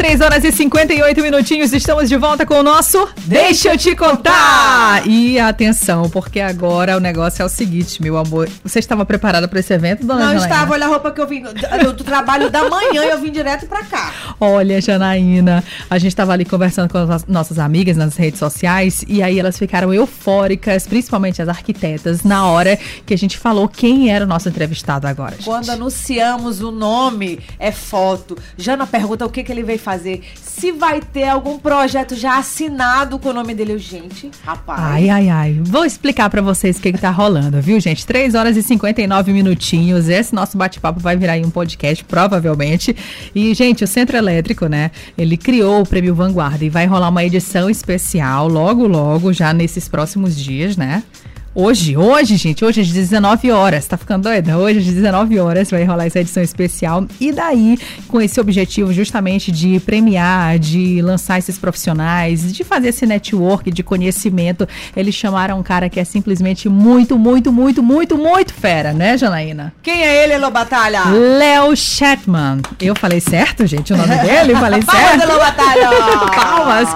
3 horas e 58 minutinhos. Estamos de volta com o nosso Deixa eu te contar. E atenção, porque agora o negócio é o seguinte, meu amor. Você estava preparada para esse evento, dona Não Janaína? estava, olha a roupa que eu vim do, do trabalho da manhã e eu vim direto pra cá. Olha, Janaína, a gente estava ali conversando com as nossas amigas nas redes sociais e aí elas ficaram eufóricas, principalmente as arquitetas, na hora que a gente falou quem era o nosso entrevistado agora. gente. Quando anunciamos o nome, é foto. Jana pergunta o que, que ele veio fazer. Se vai ter algum projeto já assinado com o nome dele. Gente, rapaz. Ai, ai, ai. Vou explicar pra vocês o que, que tá rolando, viu, gente? 3 horas e 59 minutinhos. Esse nosso bate-papo vai virar aí um podcast, provavelmente. E, gente, o Centro Elétrico, né? Ele criou o Prêmio Vanguarda e vai rolar uma edição especial logo, logo, já nesses próximos dias, né? Hoje, hoje, gente, hoje às 19 horas, tá ficando doida? Hoje às 19 horas vai rolar essa edição especial. E daí, com esse objetivo justamente de premiar, de lançar esses profissionais, de fazer esse network de conhecimento, eles chamaram um cara que é simplesmente muito, muito, muito, muito, muito fera, né, Janaína? Quem é ele, Elô Batalha? Léo Shetman. Eu falei certo, gente, o nome dele? Falei Palmas, certo? Elô Batalha! Palmas.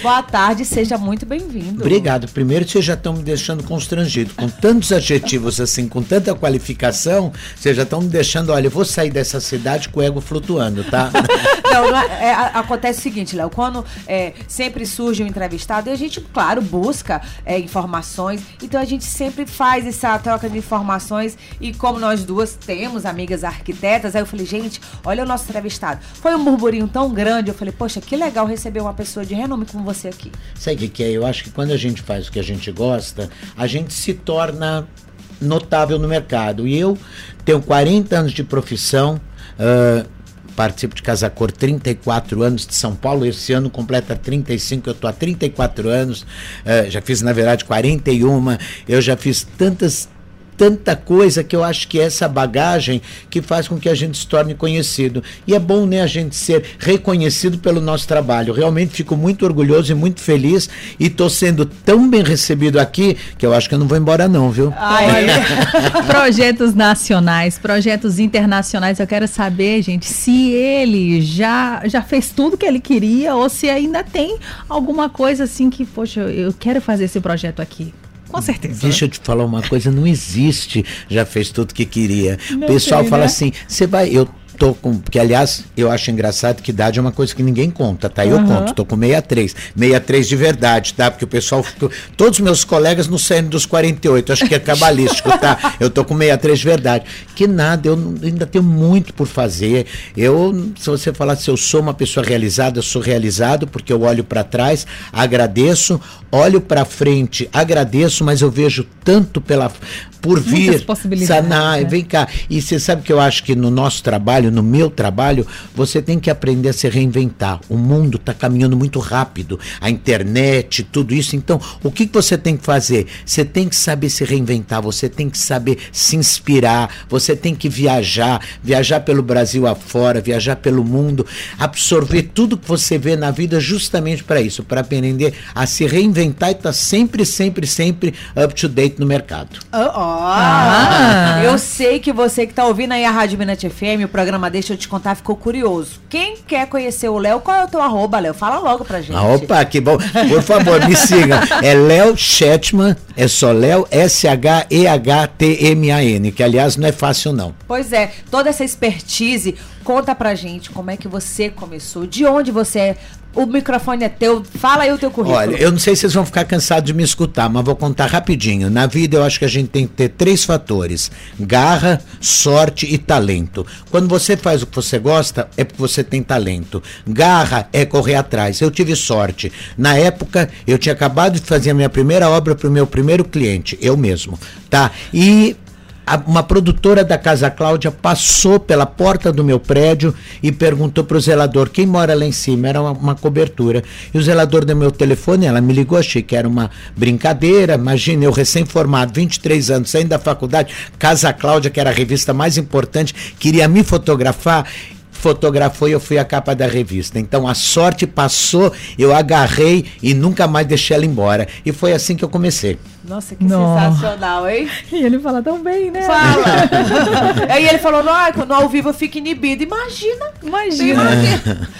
Boa tarde, seja muito bem-vindo. Obrigado. Primeiro, vocês já estão me deixando constrangido. Com tantos adjetivos assim, com tanta qualificação, vocês já estão me deixando. Olha, eu vou sair dessa cidade com o ego flutuando, tá? Não, não é- é, acontece o seguinte, Léo, quando é, sempre surge um entrevistado, e a gente, claro, busca é, informações, então a gente sempre faz essa troca de informações, e como nós duas temos amigas arquitetas, aí eu falei, gente, olha o nosso entrevistado. Foi um burburinho tão grande, eu falei, poxa, que legal receber uma pessoa de renome como você aqui. Sabe o que, que é? Eu acho que quando a gente faz o que a gente gosta, a gente se torna notável no mercado. E eu tenho 40 anos de profissão. ah, Participo de Casa Cor 34 anos de São Paulo. Esse ano completa 35. Eu estou há 34 anos. ah, já fiz, na verdade, 41. Eu já fiz tantas tanta coisa que eu acho que é essa bagagem que faz com que a gente se torne conhecido. E é bom, né, a gente ser reconhecido pelo nosso trabalho. Realmente fico muito orgulhoso e muito feliz e tô sendo tão bem recebido aqui que eu acho que eu não vou embora não, viu? projetos nacionais, projetos internacionais. Eu quero saber, gente, se ele já, já fez tudo que ele queria ou se ainda tem alguma coisa assim que, poxa, eu quero fazer esse projeto aqui. Com certeza. Deixa eu te falar uma coisa, não existe, já fez tudo que queria. Não o pessoal tem, fala né? assim, você vai, eu tô com, porque aliás, eu acho engraçado que idade é uma coisa que ninguém conta, tá? Eu Aham. conto, tô com 63, 63 de verdade, tá? Porque o pessoal, ficou- todos os meus colegas não saem dos 48, acho que é cabalístico, tá? Eu tô com 63 de verdade. Que nada, eu ainda tenho muito por fazer. Eu, se você falar se eu sou uma pessoa realizada, eu sou realizado porque eu olho para trás, agradeço, olho para frente, agradeço, mas eu vejo tanto pela por vir, sanar, né? vem cá. E você sabe que eu acho que no nosso trabalho, no meu trabalho, você tem que aprender a se reinventar. O mundo está caminhando muito rápido, a internet, tudo isso. Então, o que, que você tem que fazer? Você tem que saber se reinventar, você tem que saber se inspirar, você tem que viajar, viajar pelo Brasil afora, viajar pelo mundo, absorver tudo que você vê na vida justamente para isso, para aprender a se reinventar e estar sempre, sempre, sempre up to date no mercado. Ó, ó. Ah. Eu sei que você que tá ouvindo aí a Rádio Minute FM, o programa Deixa Eu Te Contar, ficou curioso. Quem quer conhecer o Léo, qual é o teu arroba, Léo? Fala logo pra gente. Ah, opa, que bom. Por favor, me sigam. É Léo Shetman, é só Léo, S-H-E-H-T-M-A-N, que aliás não é fácil não. Pois é, toda essa expertise, conta pra gente como é que você começou, de onde você é. O microfone é teu, fala aí o teu currículo. Olha, eu não sei se vocês vão ficar cansados de me escutar, mas vou contar rapidinho. Na vida eu acho que a gente tem que ter três fatores: garra, sorte e talento. Quando você faz o que você gosta, é porque você tem talento. Garra é correr atrás. Eu tive sorte. Na época, eu tinha acabado de fazer a minha primeira obra para o meu primeiro cliente, eu mesmo, tá? E uma produtora da Casa Cláudia passou pela porta do meu prédio e perguntou para o zelador quem mora lá em cima. Era uma, uma cobertura. E o zelador deu meu telefone, ela me ligou, achei que era uma brincadeira. Imagina, eu recém-formado, 23 anos, saindo da faculdade, Casa Cláudia, que era a revista mais importante, queria me fotografar. Fotografou e eu fui a capa da revista. Então a sorte passou, eu agarrei e nunca mais deixei ela embora. E foi assim que eu comecei. Nossa, que Nossa. sensacional, hein? E ele fala tão bem, né? Fala! Aí ele falou, não, ah, quando ao vivo eu fico inibido. Imagina! Imagina.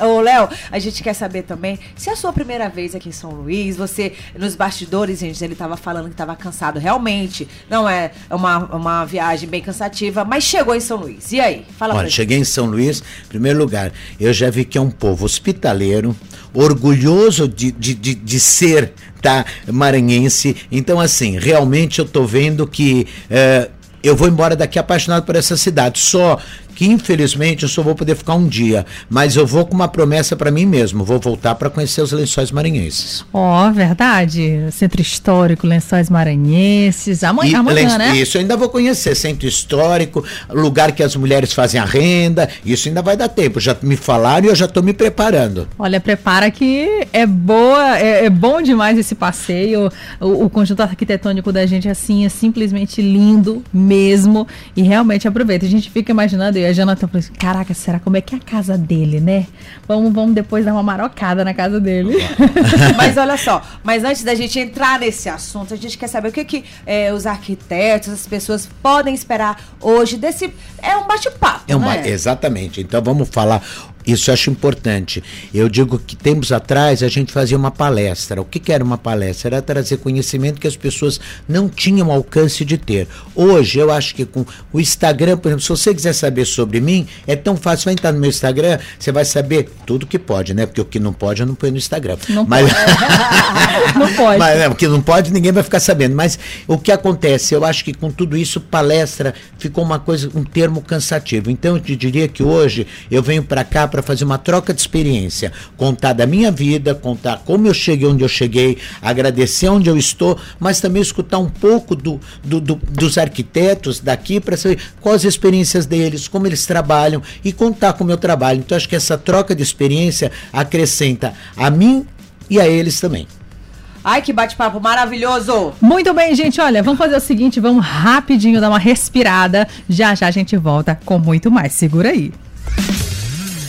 Ô, ô, Léo, a gente quer saber também se é a sua primeira vez aqui em São Luís, você, nos bastidores, gente, ele tava falando que tava cansado. Realmente, não é uma, uma viagem bem cansativa, mas chegou em São Luís. E aí? Fala Olha, pra gente. cheguei em São Luís, em primeiro lugar, eu já vi que é um povo hospitaleiro, orgulhoso de, de, de, de ser tá, maranhense. Então, assim, realmente eu tô vendo que eh, eu vou embora daqui apaixonado por essa cidade. Só que, infelizmente, eu só vou poder ficar um dia. Mas eu vou com uma promessa para mim mesmo: vou voltar para conhecer os lençóis maranhenses. Ó, verdade. Centro Histórico, Lençóis Maranhenses. Amanhã, E amanhã len- né? Isso eu ainda vou conhecer, centro histórico, lugar que as mulheres fazem a renda, isso ainda vai dar tempo. Já me falaram e eu já estou me preparando. Olha, prepara que é boa, é, é bom demais esse passeio. O, o conjunto arquitetônico da gente, assim, é simplesmente lindo mesmo. E realmente aproveita. A gente fica imaginando, a Jana tá falando assim, caraca, será como é que é a casa dele, né? Vamos, vamos depois dar uma marocada na casa dele. Mas olha só, mas antes da gente entrar nesse assunto, a gente quer saber o que, que eh, os arquitetos, as pessoas podem esperar hoje desse. É um bate-papo. É uma, né? Exatamente. Então vamos falar. Isso eu acho importante. Eu digo que tempos atrás a gente fazia uma palestra. O que, que era uma palestra? Era trazer conhecimento que as pessoas não tinham alcance de ter. Hoje eu acho que com o Instagram, por exemplo, se você quiser saber sobre mim, é tão fácil. Vai entrar no meu Instagram, você vai saber tudo que pode, né? Porque o que não pode eu não ponho no Instagram. Não Mas, Não pode. Mas é, porque não pode, ninguém vai ficar sabendo. Mas o que acontece? Eu acho que com tudo isso, palestra ficou uma coisa, um termo cansativo. Então eu te diria que hoje eu venho para cá para fazer uma troca de experiência, contar da minha vida, contar como eu cheguei onde eu cheguei, agradecer onde eu estou, mas também escutar um pouco do, do- do- dos arquitetos daqui para saber quais as experiências deles, como eles trabalham e contar com o meu trabalho. Então acho que essa troca de experiência acrescenta a mim e a eles também. Ai, que bate-papo maravilhoso! Muito bem, gente. Olha, vamos fazer o seguinte: vamos rapidinho dar uma respirada. Já já a gente volta com muito mais. Segura aí.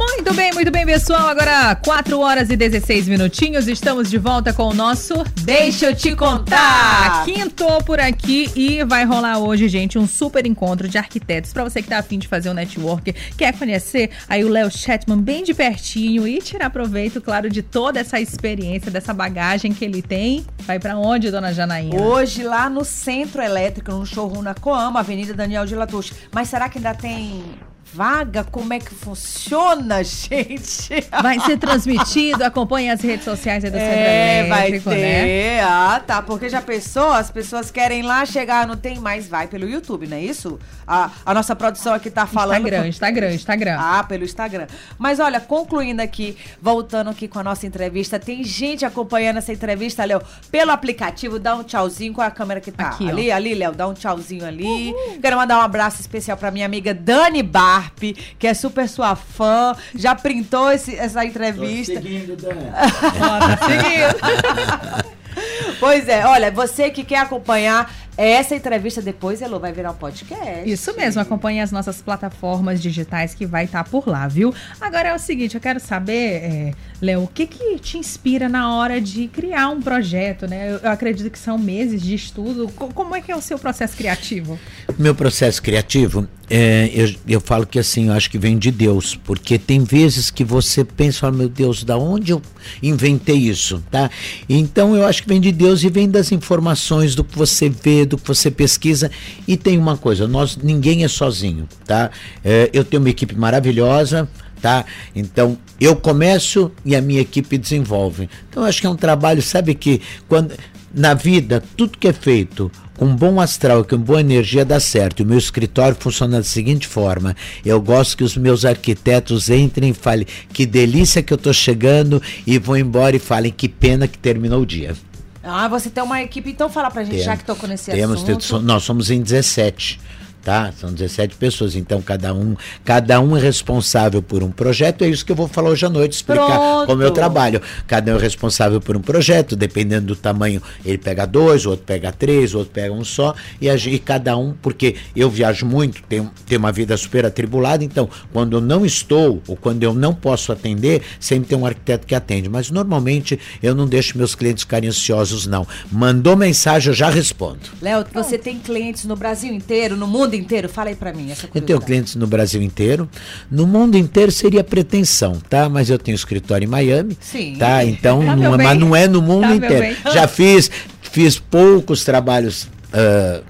Muito bem, muito bem, pessoal. Agora 4 horas e 16 minutinhos. Estamos de volta com o nosso Deixa eu te contar. Quintou por aqui e vai rolar hoje, gente, um super encontro de arquitetos para você que tá afim de fazer um network, quer conhecer aí o Léo Chatman bem de pertinho e tirar proveito, claro, de toda essa experiência, dessa bagagem que ele tem. Vai para onde, dona Janaína? Hoje, lá no Centro Elétrico, no showroom na Coama, Avenida Daniel de Latouche. Mas será que ainda tem vaga? Como é que funciona, gente? Vai ser transmitido, acompanhe as redes sociais aí do Centro É, vai Elétrico, ter. né? Ah, tá. Porque já pensou? As pessoas querem lá chegar, não tem mais, vai pelo YouTube, não é isso? A, a nossa produção aqui tá falando. Instagram, Instagram, Instagram. Ah, pelo Instagram. Mas olha, concluindo aqui, voltando aqui com a nossa entrevista, tem gente acompanhando essa entrevista, Léo, pelo aplicativo, dá um tchauzinho com a câmera que tá Aqui, ó. ali, ali, Léo, dá um tchauzinho ali. Quero mandar um abraço especial pra minha amiga Dani Que é super sua fã, já printou esse- essa entrevista. Ó, tá seguindo. Pois é, olha, você que quer acompanhar essa entrevista depois, Elô, vai virar um podcast. Isso mesmo, acompanhe as nossas plataformas digitais que vai estar por lá, viu? Agora é o seguinte, eu quero saber, é, Léo, o que que te inspira na hora de criar um projeto, né? Eu, eu acredito que são meses de estudo. Co- Como é que é o seu processo criativo? Meu processo criativo, é, eu, eu falo que assim, eu acho que vem de Deus, porque tem vezes que você pensa, fala, meu Deus, da onde eu inventei isso, tá? Então eu acho que vem de Deus e vem das informações, do que você vê, do que você pesquisa. E tem uma coisa, nós ninguém é sozinho, tá? É, eu tenho uma equipe maravilhosa, tá? Então eu começo e a minha equipe desenvolve. Então acho que é um trabalho, sabe que quando na vida tudo que é feito com bom astral, com boa energia dá certo. O meu escritório funciona da seguinte forma: eu gosto que os meus arquitetos entrem e falem que delícia que eu tô chegando e vão embora e falem que pena que terminou o dia. Ah, você tem uma equipe, então fala pra gente, já que tocou nesse temos, assunto. so- nós somos em 17. Tá? São 17 pessoas, então cada um, cada um é responsável por um projeto. É isso que eu vou falar hoje à noite, explicar Pronto. como eu trabalho. Cada um é responsável por um projeto, dependendo do tamanho, ele pega dois, o outro pega três, o outro pega um só, e, a e cada um, porque eu viajo muito, tenho, tenho uma vida super atribulada, então quando eu não estou ou quando eu não posso atender, sempre tem um arquiteto que atende. Mas normalmente eu não deixo meus clientes ficarem ansiosos, não. Mandou mensagem, eu já respondo. Léo, você tem clientes no Brasil inteiro, no mundo inteiro? Fala aí pra mim, essa Eu tenho clientes no Brasil inteiro. No mundo inteiro seria pretensão, tá? Mas eu tenho escritório em Miami. Sim. Tá? Então, Tá, não, é- mas não é no mundo Tá, inteiro. Já fiz, fiz poucos trabalhos. ah,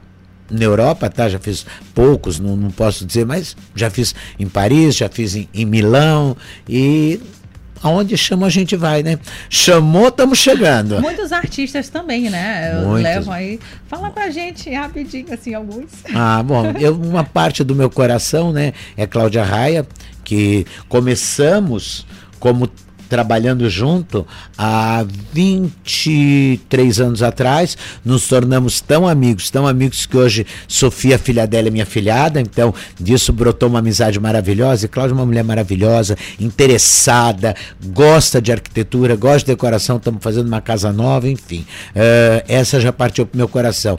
na Europa, tá? Já fiz poucos, não, não posso dizer, mas já fiz em Paris, já fiz em, em Milão e aonde chama a gente vai, né? Chamou, estamos chegando. Muitos artistas também, né? Muitos. Levam aí. Fala pra gente rapidinho, assim, alguns. Ah, bom, eu, uma parte do meu coração, né, é Cláudia Raia, que começamos como trabalhando junto há 23 anos atrás, nos tornamos tão amigos, tão amigos que hoje Sofia, filha dela, é minha filhada, então disso brotou uma amizade maravilhosa, e Cláudia é uma mulher maravilhosa, interessada, gosta de arquitetura, gosta de decoração, estamos fazendo uma casa nova, enfim, Eh, essa já partiu pro meu coração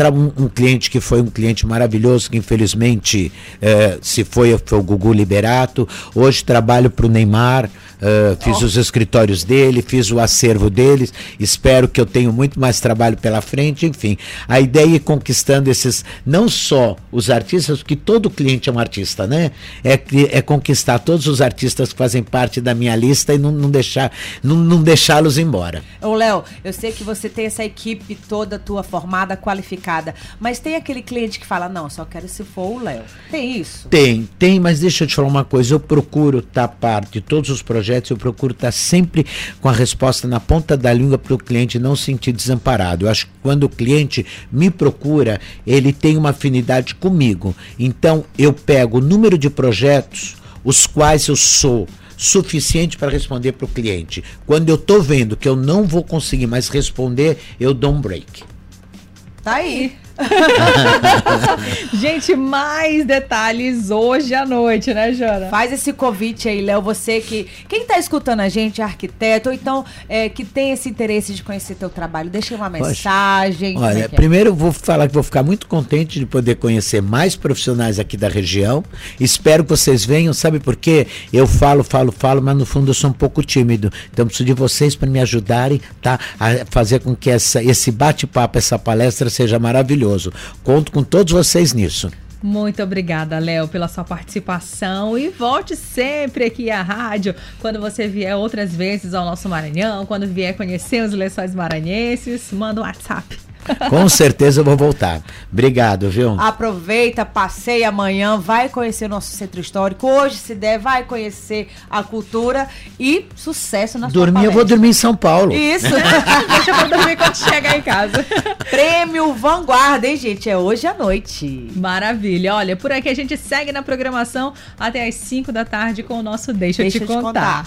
tra- um, um cliente que foi um cliente maravilhoso, que infelizmente eh, se foi, foi o Gugu Liberato. Hoje trabalho para o Neymar, eh, fiz os escritórios dele, fiz o acervo deles. Espero que eu tenha muito mais trabalho pela frente. Enfim, a ideia é ir conquistando esses, não só os artistas, porque todo cliente é um artista, né? É, que- é conquistar todos os artistas que fazem parte da minha lista e não, não deixar, não, não deixá-los embora. Ô, Léo, eu sei que você tem essa equipe toda tua formada, qualificada, mas tem aquele cliente que fala, não, só quero se for o Léo. Tem isso? Tem, tem, mas deixa eu te falar uma coisa. Eu procuro estar parte de todos os projetos, eu procuro estar sempre com a resposta na ponta da língua para o cliente não se sentir desamparado. Eu acho que quando o cliente me procura, ele tem uma afinidade comigo. Então, eu pego o número de projetos os quais eu sou suficiente para responder para o cliente. Quando eu estou vendo que eu não vou conseguir mais responder, eu dou um break. Tá. Gente, mais detalhes hoje à noite, né, Jana? Faz esse convite aí, Léo. Você que. Quem tá escutando a gente, é arquiteto, ou então é, que tem esse interesse de conhecer teu trabalho, deixa uma mensagem. como é Olha, é? primeiro eu vou falar que vou ficar muito contente de poder conhecer mais profissionais aqui da região. Espero que vocês venham, sabe por quê? Eu falo, falo, falo, mas no fundo eu sou um pouco tímido. Então preciso de vocês para me ajudarem, tá? A fazer com que essa, esse bate-papo, essa palestra seja maravilhoso. Conto com todos vocês nisso. Muito obrigada, Léo, pela sua participação e volte sempre aqui à rádio quando você vier outras vezes ao nosso Maranhão, quando vier conhecer os lençóis maranhenses, manda um WhatsApp. Com certeza eu vou voltar. Obrigado, viu? Aproveita, passeia amanhã, vai conhecer o nosso centro histórico. Hoje, se der, vai conhecer a cultura e sucesso na sua Dormir, eu vou dormir em São Paulo. Isso. Deixa eu dormir quando chegar em casa. Prêmio Vanguarda, hein, gente? É hoje à noite. Maravilha. Olha, por aqui a gente segue na programação até às 5 da tarde com o nosso Deixa, Deixa eu te te contar.